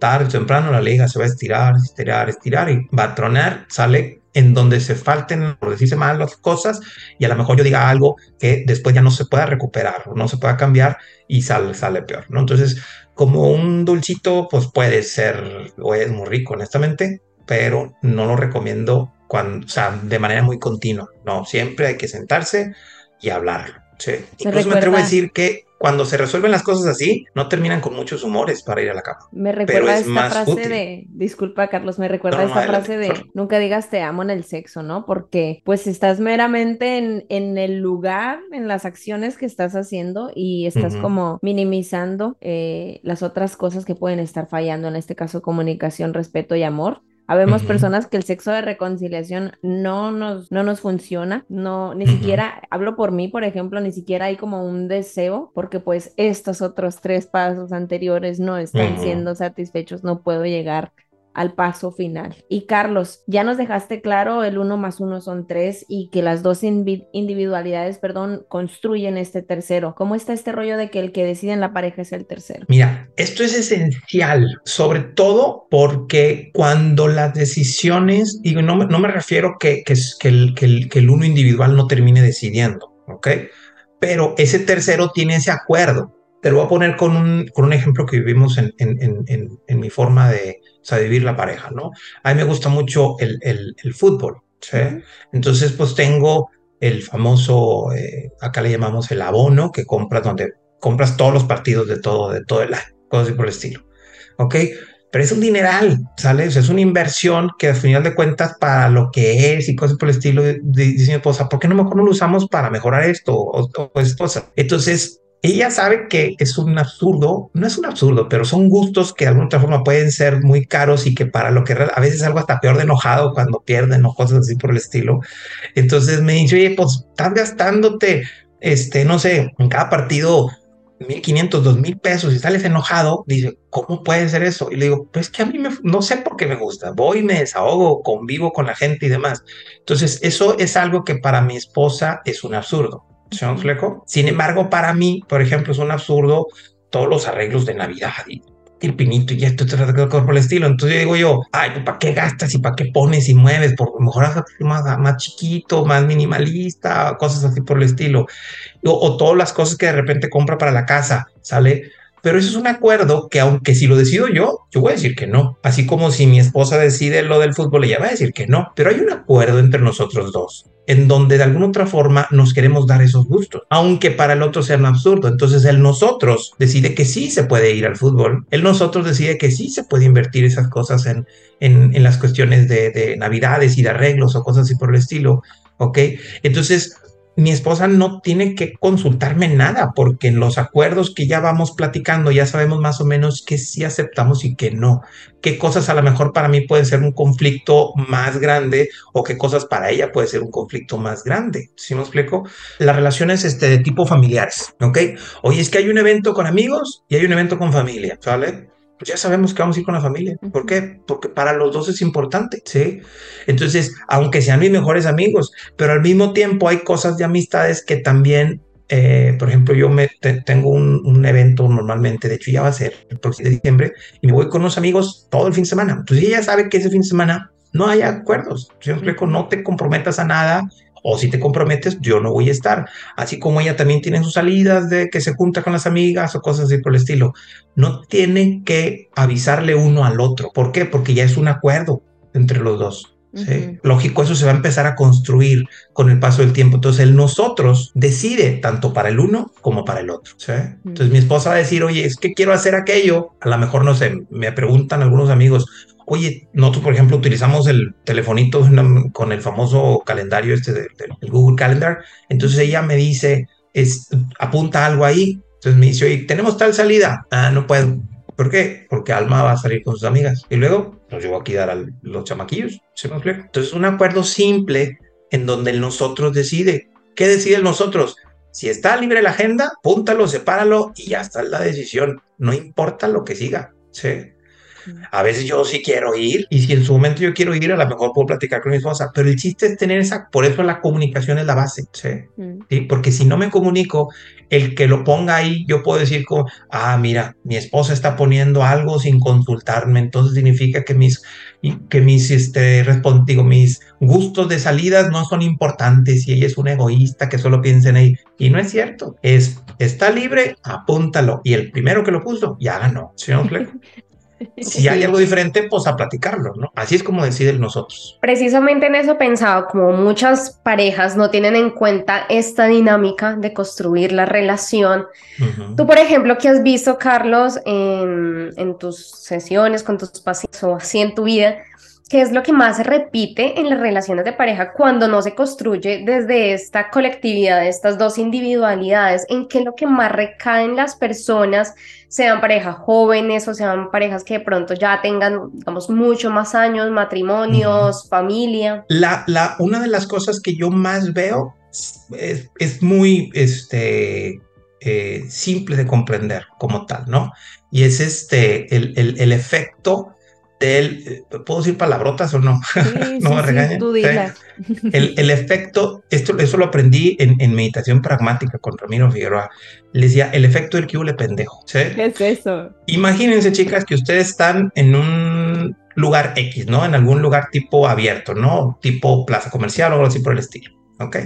tarde o temprano la liga se va a estirar, estirar, estirar y va a tronar, sale en donde se falten, por decirse mal las cosas, y a lo mejor yo diga algo que después ya no se pueda recuperar o no se pueda cambiar y sale, sale peor, ¿no? Entonces, como un dulcito, pues puede ser o es muy rico, honestamente, pero no lo recomiendo cuando, o sea, de manera muy continua. No, siempre hay que sentarse y hablarlo. Sí. Incluso me atrevo a decir que cuando se resuelven las cosas así, no terminan con muchos humores para ir a la cama. Me recuerda esta frase de, disculpa Carlos, me recuerda esta frase de nunca digas te amo en el sexo, ¿no? Porque pues estás meramente en, en el lugar, en las acciones que estás haciendo y estás como minimizando eh, las otras cosas que pueden estar fallando, en este caso comunicación, respeto y amor. Habemos personas que el sexo de reconciliación no nos, no nos funciona, no, ni siquiera, hablo por mí, por ejemplo, ni siquiera hay como un deseo, porque pues estos otros tres pasos anteriores no están siendo satisfechos, no puedo llegar al paso final. Y Carlos, ya nos dejaste claro el uno más uno son tres y que las dos individualidades, perdón, construyen este tercero. ¿Cómo está este rollo de que el que decide en la pareja es el tercero? Mira, esto es esencial, sobre todo porque cuando las decisiones, y no, no me refiero que, que, que, el, que, el, que el uno individual no termine decidiendo, ¿ok? Pero ese tercero tiene ese acuerdo. Te lo voy a poner con un, con un ejemplo que vivimos en, en, en, en mi forma de, o sea, vivir la pareja, ¿no? A mí me gusta mucho el, el, fútbol, ¿sí? Entonces, pues tengo el famoso, eh, acá le llamamos el abono, que compras donde compras todos los partidos de todo, de todo el año, cosas así por el estilo, ¿ok? Pero es un dineral, ¿sale? O sea, es una inversión que al final de cuentas para lo que es y cosas por el estilo, dice mi esposa, ¿por qué no mejor no lo usamos para mejorar esto o, o esto? Entonces, ella sabe que es un absurdo, no es un absurdo, pero son gustos que de alguna forma pueden ser muy caros y que para lo que a veces algo hasta peor de enojado cuando pierden o cosas así por el estilo. Entonces me dice, oye, pues estás gastándote, este, no sé, en cada partido 1500, 2000 pesos y sales enojado, dice, ¿cómo puede ser eso? Y le digo, pues que a mí no sé por qué me gusta, voy, me desahogo, convivo con la gente y demás. Entonces, eso es algo que para mi esposa es un absurdo. Sin embargo, para mí, por ejemplo, es un absurdo todos los arreglos de Navidad y el pinito y esto, por el estilo. Entonces digo yo, ay, pues, ¿para qué gastas y para qué pones y mueves? Por mejor más, más chiquito, más minimalista, cosas así por el estilo. O, o, todas las cosas que de repente compra para la casa, ¿sale? Pero eso es un acuerdo que aunque si lo decido yo, yo voy a decir que no. Así como si mi esposa decide lo del fútbol, ella va a decir que no. Pero hay un acuerdo entre nosotros dos en donde de alguna otra forma nos queremos dar esos gustos, aunque para el otro sea un absurdo. Entonces el nosotros decide que sí se puede ir al fútbol, el nosotros decide que sí se puede invertir esas cosas en, en, las cuestiones de, de navidades y de arreglos o cosas así por el estilo, ¿ok? Entonces mi esposa no tiene que consultarme nada, porque en los acuerdos que ya vamos platicando ya sabemos más o menos qué sí aceptamos y qué no, qué cosas a lo mejor para mí pueden ser un conflicto más grande o qué cosas para ella puede ser un conflicto más grande. ¿Sí me explico? Las relaciones este, de tipo familiares, ¿ok? Oye, es que hay un evento con amigos y hay un evento con familia, ¿sale? Pues ya sabemos que vamos a ir con la familia. ¿Por qué? Porque para los dos es importante, ¿sí? Entonces, aunque sean mis mejores amigos, pero al mismo tiempo hay cosas de amistades que también, eh, por ejemplo, yo me tengo un, evento normalmente, de hecho ya va a ser el próximo de diciembre, y me voy con unos amigos todo el fin de semana. Entonces ella sabe que ese fin de semana no hay acuerdos. Yo explico, no te comprometas a nada, o si te comprometes, yo no voy a estar. Así como ella también tiene sus salidas de que se junta con las amigas o cosas así por el estilo. No tienen que avisarle uno al otro. ¿Por qué? Porque ya es un acuerdo entre los dos. ¿sí? Lógico, eso se va a empezar a construir con el paso del tiempo. Entonces, el nosotros decide tanto para el uno como para el otro. ¿sí? Entonces, mi esposa va a decir, oye, es que quiero hacer aquello. A lo mejor, no sé, me preguntan algunos amigos, Oye, nosotros, por ejemplo, utilizamos el telefonito con el famoso calendario este del Google Calendar. Entonces ella me dice, es, apunta algo ahí. Entonces me dice, oye, tenemos tal salida. Ah, no puedo. ¿Por qué? Porque Alma va a salir con sus amigas. Y luego nos aquí a dar a los chamaquillos. ¿Se me explica? Entonces, un acuerdo simple en donde el nosotros decide. ¿Qué decide el nosotros? Si está libre la agenda, púntalo, sepáralo y ya está la decisión. No importa lo que siga. ¿sí? A veces yo sí quiero ir y si en su momento yo quiero ir, a lo mejor puedo platicar con mi esposa, pero el chiste es tener esa, por eso la comunicación es la base, mm. ¿sí? Porque si no me comunico, el que lo ponga ahí, yo puedo decir como, ah, mira, mi esposa está poniendo algo sin consultarme, entonces significa que mis, que mis, este, digo, mis gustos de salidas no son importantes y ella es un egoísta que solo piensa en ahí. Y no es cierto, es, está libre, apúntalo. Y el primero que lo puso, ya ganó, ¿sí? [LAUGHS] [LAUGHS] si hay algo diferente, pues a platicarlo, ¿no? Así es como deciden nosotros. Precisamente en eso pensaba, como muchas parejas no tienen en cuenta esta dinámica de construir la relación. Tú, por ejemplo, ¿qué has visto, Carlos, en, en tus sesiones con tus pacientes o así en tu vida, ¿Qué es lo que más se repite en las relaciones de pareja cuando no se construye desde esta colectividad, estas dos individualidades? ¿En qué es lo que más recaen las personas, sean parejas jóvenes o sean parejas que de pronto ya tengan, digamos, mucho más años, matrimonios, familia? La, la, una de las cosas que yo más veo es, es muy este, eh, simple de comprender como tal, ¿no? Y es este, el, el, el efecto del, ¿puedo decir palabrotas o no? [LAUGHS] no me regañen. [LAUGHS] el, el, efecto, esto, eso lo aprendí en, en, meditación pragmática con Ramiro Figueroa. Le decía, el efecto del que le pendejo. ¿Qué es eso? Imagínense, chicas, que ustedes están en un lugar X, ¿no? En algún lugar tipo abierto, ¿no? Tipo plaza comercial o algo así por el estilo, ¿ok?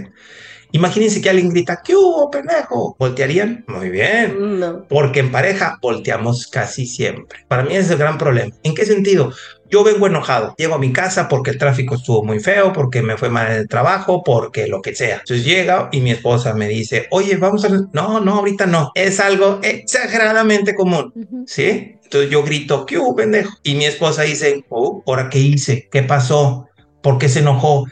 Imagínense que alguien grita, ¿qué hubo, pendejo? ¿Voltearían? Muy bien. No. Porque en pareja volteamos casi siempre. Para mí es el gran problema. ¿En qué sentido? Yo vengo enojado, llego a mi casa porque el tráfico estuvo muy feo, porque me fue mal en el trabajo, porque lo que sea. Entonces llega y mi esposa me dice, oye, vamos a... No, no, ahorita no. Es algo exageradamente común, ¿sí? Entonces yo grito, ¿qué hubo, pendejo? Y mi esposa dice, oh, ¿ahora qué hice? ¿Qué pasó? ¿Por qué se enojó?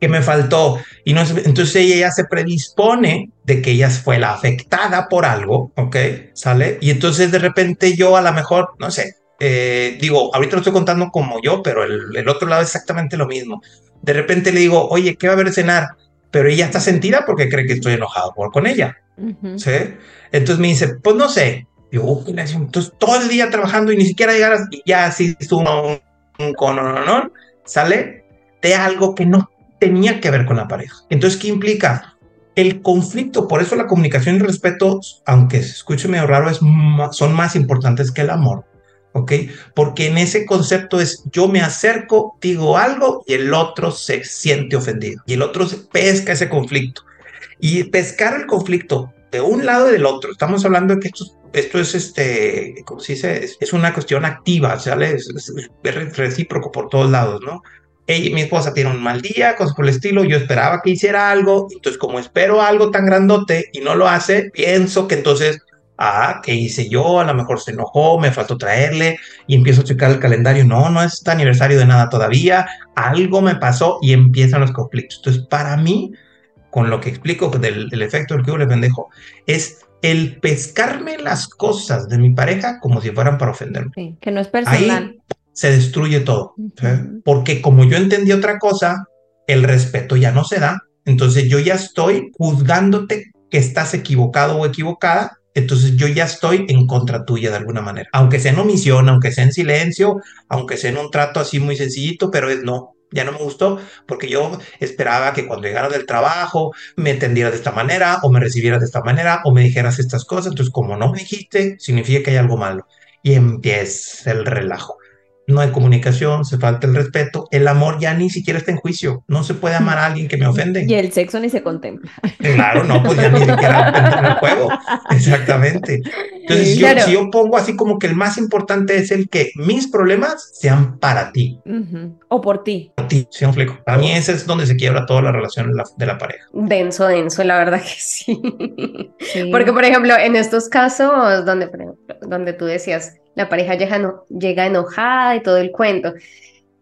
Que me faltó. Y no, entonces ella se predispone de que ella fue la afectada por algo, ¿ok? ¿Sale? Y entonces de repente yo a lo mejor, no sé, eh, digo, ahorita lo estoy contando como yo, pero el, otro lado es exactamente lo mismo. De repente le digo, oye, ¿qué va a haber de cenar? Pero ella está sentida porque cree que estoy enojado por, con ella. ¿Sí? Entonces me dice, pues no sé. Digo, entonces todo el día trabajando y ni siquiera llegaras y ya así estuvo un, un, un, ¿sale? De algo que no tenía que ver con la pareja. Entonces, ¿qué implica? El conflicto, por eso la comunicación y el respeto, aunque se escuche medio raro, es son más importantes que el amor. ¿ok? Porque en ese concepto es yo me acerco, digo algo y el otro se siente ofendido y el otro pesca ese conflicto. Y pescar el conflicto de un lado y del otro, estamos hablando de que esto es este, como se dice, es, una cuestión activa, ¿sale? Es, es, recíproco por todos lados, ¿no? Ella, mi esposa tiene un mal día, cosas por el estilo, yo esperaba que hiciera algo, entonces como espero algo tan grandote y no lo hace, pienso que entonces ah, ¿qué hice yo? A lo mejor se enojó, me faltó traerle y empiezo a checar el calendario. No, no es aniversario de nada todavía. Algo me pasó y empiezan los conflictos. Entonces, para mí, con lo que explico del, efecto del que le pendejo, es el pescarme las cosas de mi pareja como si fueran para ofenderme. Sí, que no es personal. Ahí se destruye todo. Porque como yo entendí otra cosa, el respeto ya no se da. Entonces yo ya estoy juzgándote que estás equivocado o equivocada entonces yo ya estoy en contra tuya de alguna manera. Aunque sea en omisión, aunque sea en silencio, aunque sea en un trato así muy sencillito, pero es no. Ya no me gustó porque yo esperaba que cuando llegara del trabajo me entendiera de esta manera o me recibiera de esta manera o me dijeras estas cosas. Entonces, como no me dijiste, significa que hay algo malo. Y empieza el relajo no hay comunicación, se falta el respeto, el amor ya ni siquiera está en juicio, no se puede amar a alguien que me ofende. Y el sexo ni se contempla. Claro, no, pues ya ni [LAUGHS] siquiera entra en el juego, exactamente. Entonces, si yo pongo así como que el más importante es el que mis problemas sean para ti. O por ti. Por ti, sí, un fleco. Para mí ese es donde se quiebra toda la relación de la, pareja. Denso, denso, la verdad que sí. Porque, por ejemplo, en estos casos donde, donde tú decías, la pareja llega, no, llega enojada y todo el cuento.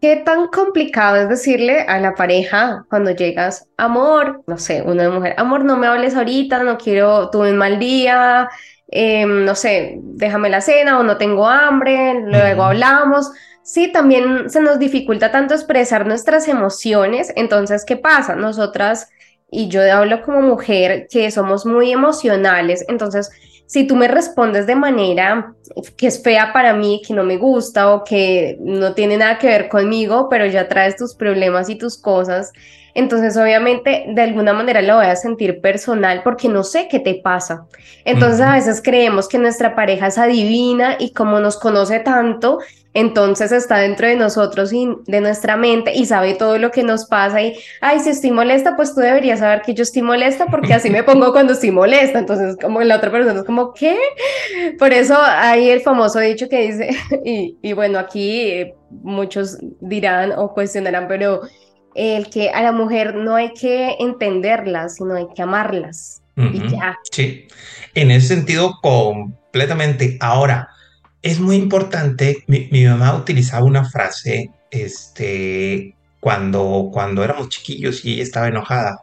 ¿Qué tan complicado es decirle a la pareja cuando llegas, amor, no sé, una mujer, amor, no me hables ahorita, no quiero, tuve un mal día, em, no sé, déjame la cena o no tengo hambre, luego hablamos. Sí, también se nos dificulta tanto expresar nuestras emociones, entonces, ¿qué pasa? Nosotras, y yo hablo como mujer, que somos muy emocionales, entonces si tú me respondes de manera que es fea para mí, que no me gusta o que no tiene nada que ver conmigo, pero ya traes tus problemas y tus cosas, entonces obviamente de alguna manera lo voy a sentir personal porque no sé qué te pasa. Entonces a veces creemos que nuestra pareja es adivina y como nos conoce tanto, entonces está dentro de nosotros y de nuestra mente y sabe todo lo que nos pasa y, ay, si estoy molesta, pues tú deberías saber que yo estoy molesta porque así me pongo cuando estoy molesta. Entonces, como la otra persona es como, ¿qué? Por eso hay el famoso dicho que dice, [LAUGHS] y, y bueno, aquí eh, muchos dirán o cuestionarán, pero el que a la mujer no hay que entenderla, sino hay que amarlas. y ya. Sí, en ese sentido, completamente. Ahora, es muy importante, mi, mamá utilizaba una frase este, cuando, cuando éramos chiquillos y ella estaba enojada.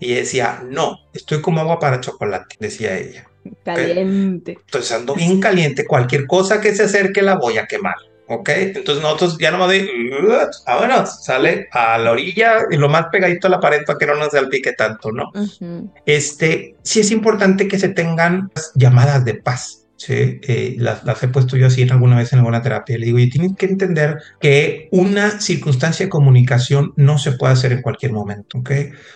Y decía, no, estoy como agua para chocolate, decía ella. Caliente. Entonces ando bien caliente, cualquier cosa que se acerque la voy a quemar. ¿Ok? Entonces nosotros ya nomás de, ahora sale a la orilla y lo más pegadito a la pared para que no nos salpique tanto, ¿no? Este, sí es importante que se tengan llamadas de paz. ¿sí? Eh, las, he puesto yo así en alguna vez en alguna terapia. Le digo, y tienes que entender que una circunstancia de comunicación no se puede hacer en cualquier momento, ¿ok?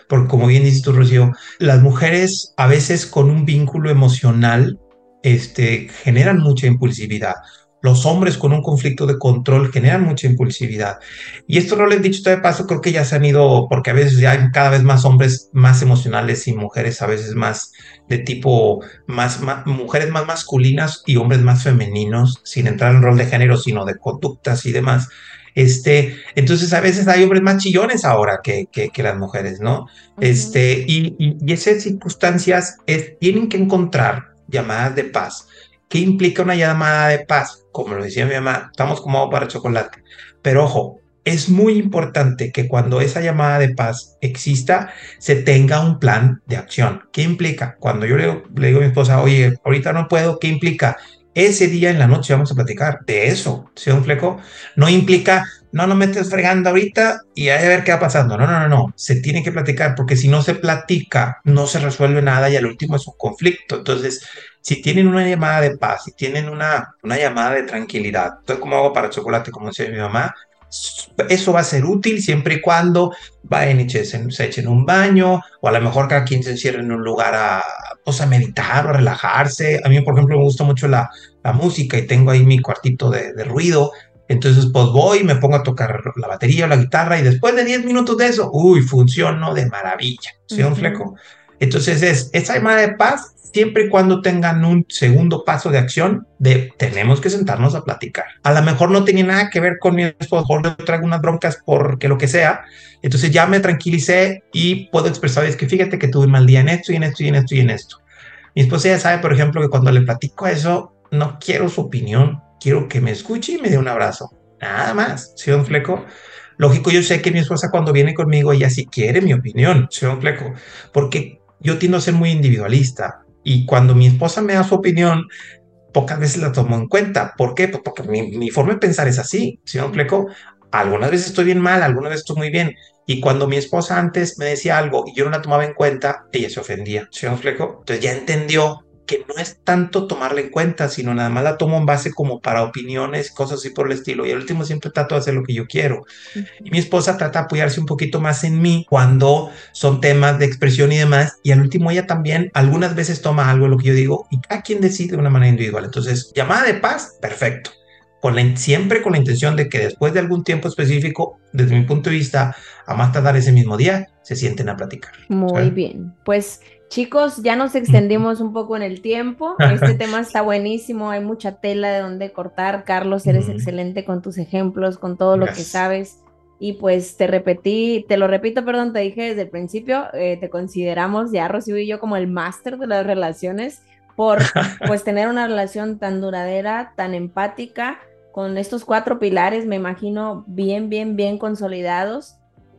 Porque como bien dices tú, Rocío, las mujeres a veces con un vínculo emocional este, generan mucha impulsividad los hombres con un conflicto de control generan mucha impulsividad. Y esto no les he dicho de paso, creo que ya se han ido, porque a veces ya hay cada vez más hombres más emocionales y mujeres a veces más de tipo, más, mujeres más masculinas y hombres más femeninos, sin entrar en rol de género, sino de conductas y demás. Este, entonces a veces hay hombres más chillones ahora que, que, las mujeres, ¿no? Este, y, y, esas circunstancias tienen que encontrar llamadas de paz ¿Qué implica una llamada de paz? Como lo decía mi mamá, estamos como para chocolate. Pero ojo, es muy importante que cuando esa llamada de paz exista, se tenga un plan de acción. ¿Qué implica? Cuando yo le, digo a mi esposa, oye, ahorita no puedo, ¿qué implica? Ese día en la noche vamos a platicar de eso, ¿sí, un fleco? No implica, no, no me estés fregando ahorita y a ver qué va pasando. No, no, no, no. Se tiene que platicar porque si no se platica, no se resuelve nada y al último es un conflicto. Entonces, si tienen una llamada de paz, si tienen una, una llamada de tranquilidad, entonces como hago para chocolate, como decía mi mamá, eso va a ser útil siempre y cuando vayan y se, echen un baño, o a lo mejor cada quien se encierre en un lugar a, pues, a meditar o a relajarse. A mí, por ejemplo, me gusta mucho la, la música y tengo ahí mi cuartito de, de ruido. Entonces, pues voy, me pongo a tocar la batería o la guitarra y después de 10 minutos de eso, uy, funcionó de maravilla. ¿Sí, un fleco? Entonces es esa llamada de paz siempre y cuando tengan un segundo paso de acción de tenemos que sentarnos a platicar. A lo mejor no tenía nada que ver con mi esposo, o le traigo unas broncas porque lo que sea. Entonces ya me tranquilicé y puedo expresar, es que fíjate que tuve un mal día en esto y en esto y en esto y en esto. Mi esposa ya sabe, por ejemplo, que cuando le platico eso, no quiero su opinión, quiero que me escuche y me dé un abrazo. Nada más, ¿sí, don Fleco? Lógico, yo sé que mi esposa cuando viene conmigo, ella sí quiere mi opinión, ¿sí, don Fleco? Porque yo tiendo a ser muy individualista y cuando mi esposa me da su opinión, pocas veces la tomo en cuenta. ¿Por qué? Pues porque mi, forma de pensar es así. Si no explico, algunas veces estoy bien mal, algunas veces estoy muy bien. Y cuando mi esposa antes me decía algo y yo no la tomaba en cuenta, ella se ofendía. ¿Sí me? Entonces ya entendió que no es tanto tomarla en cuenta, sino nada más la tomo en base como para opiniones, cosas así por el estilo. Y al último siempre trato de hacer lo que yo quiero. Y mi esposa trata de apoyarse un poquito más en mí cuando son temas de expresión y demás. Y al último ella también algunas veces toma algo de lo que yo digo y a quien decide de una manera individual. Entonces, llamada de paz, perfecto. Con la, siempre con la intención de que después de algún tiempo específico, desde mi punto de vista, a más tardar ese mismo día, se sienten a platicar. Muy bien. Pues Chicos, ya nos extendimos un poco en el tiempo. Este [LAUGHS] tema está buenísimo, hay mucha tela de donde cortar. Carlos, eres excelente con tus ejemplos, con todo lo que sabes. Y pues te repetí, te lo repito, perdón, te dije desde el principio, eh, te consideramos ya, Rocío y yo, como el máster de las relaciones por [LAUGHS] pues tener una relación tan duradera, tan empática, con estos cuatro pilares, me imagino, bien, bien, bien consolidados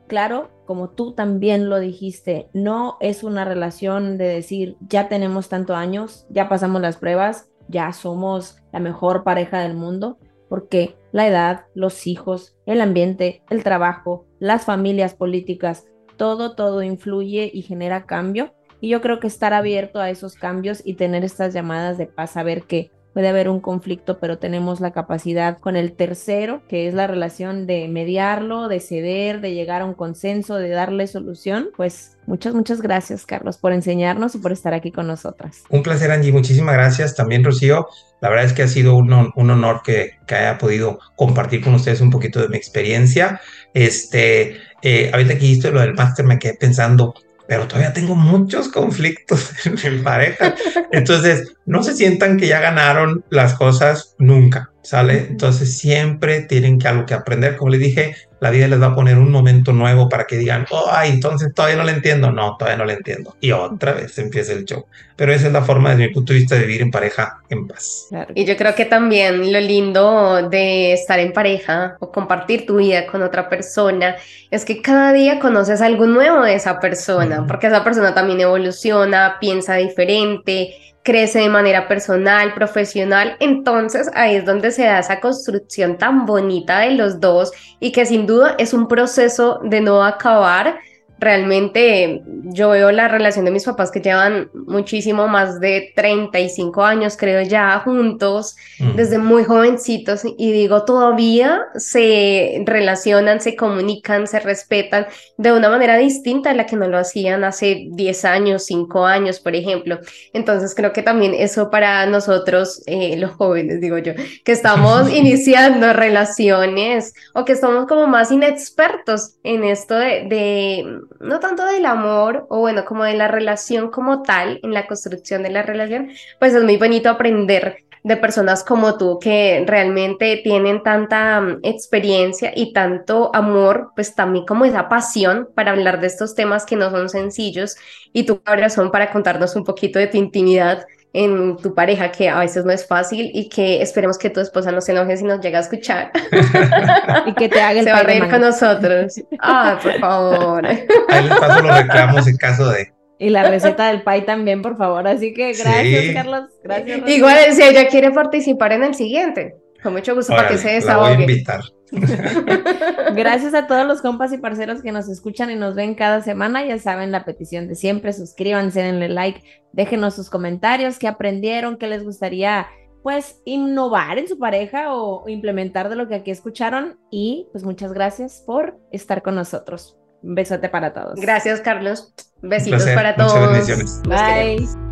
claro, como tú también lo dijiste, no es una relación de decir, ya tenemos tantos años, ya pasamos las pruebas, ya somos la mejor pareja del mundo, porque la edad, los hijos, el ambiente, el trabajo, las familias políticas, todo, todo influye y genera cambio. Y yo creo que estar abierto a esos cambios y tener estas llamadas de paz, saber que puede haber un conflicto, pero tenemos la capacidad con el tercero, que es la relación de mediarlo, de ceder, de llegar a un consenso, de darle solución. Pues muchas, muchas gracias, Carlos, por enseñarnos y por estar aquí con nosotras. Un placer, Angie. Muchísimas gracias. También, Rocío. La verdad es que ha sido un, un honor que, que, haya podido compartir con ustedes un poquito de mi experiencia. Este, eh, ahorita que lo del máster, me quedé pensando, pero todavía tengo muchos conflictos [LAUGHS] en mi pareja. Entonces, no se sientan que ya ganaron las cosas nunca, ¿sale? Entonces, siempre tienen que algo que aprender. Como les dije, la vida les va a poner un momento nuevo para que digan, oh, ay, entonces todavía no le entiendo. No, todavía no le entiendo. Y otra vez empieza el show. Pero esa es la forma, desde mi punto de vista, de vivir en pareja en paz. Y yo creo que también lo lindo de estar en pareja o compartir tu vida con otra persona es que cada día conoces algo nuevo de esa persona, porque esa persona también evoluciona, piensa diferente crece de manera personal, profesional, entonces ahí es donde se da esa construcción tan bonita de los dos y que sin duda es un proceso de no acabar, realmente yo veo la relación de mis papás que llevan muchísimo más de 35 años, creo ya, juntos, desde muy jovencitos, y digo, todavía se relacionan, se comunican, se respetan de una manera distinta a la que no lo hacían hace 10 años, 5 años, por ejemplo. Entonces creo que también eso para nosotros, eh, los jóvenes, digo yo, que estamos [LAUGHS] iniciando relaciones o que estamos como más inexpertos en esto de no tanto del amor, o bueno, como de la relación como tal, en la construcción de la relación, pues es muy bonito aprender de personas como tú que realmente tienen tanta mm, experiencia y tanto amor, pues también como esa pasión para hablar de estos temas que no son sencillos. Y tu corazón para contarnos un poquito de tu intimidad en tu pareja, que a veces no es fácil y que esperemos que tu esposa no se enoje si nos llega a escuchar. [LAUGHS] y que te haga el Se va a reír con nosotros. Ah, por favor. Ahí les paso los reclamos en caso de... Y la receta del pay también, por favor. Así que gracias, Carlos. Gracias. Igual, si ella quiere participar en el siguiente, con mucho gusto para que se desahogue. La voy a invitar. [LAUGHS] Gracias a todos los compas y parceros que nos escuchan y nos ven cada semana. Ya saben la petición de siempre. Suscríbanse, denle like, déjenos sus comentarios, qué aprendieron, qué les gustaría pues innovar en su pareja o implementar de lo que aquí escucharon. Y pues muchas gracias por estar con nosotros. Un besote para todos. Gracias, Carlos. Besitos para todos. Muchas bendiciones. Bye.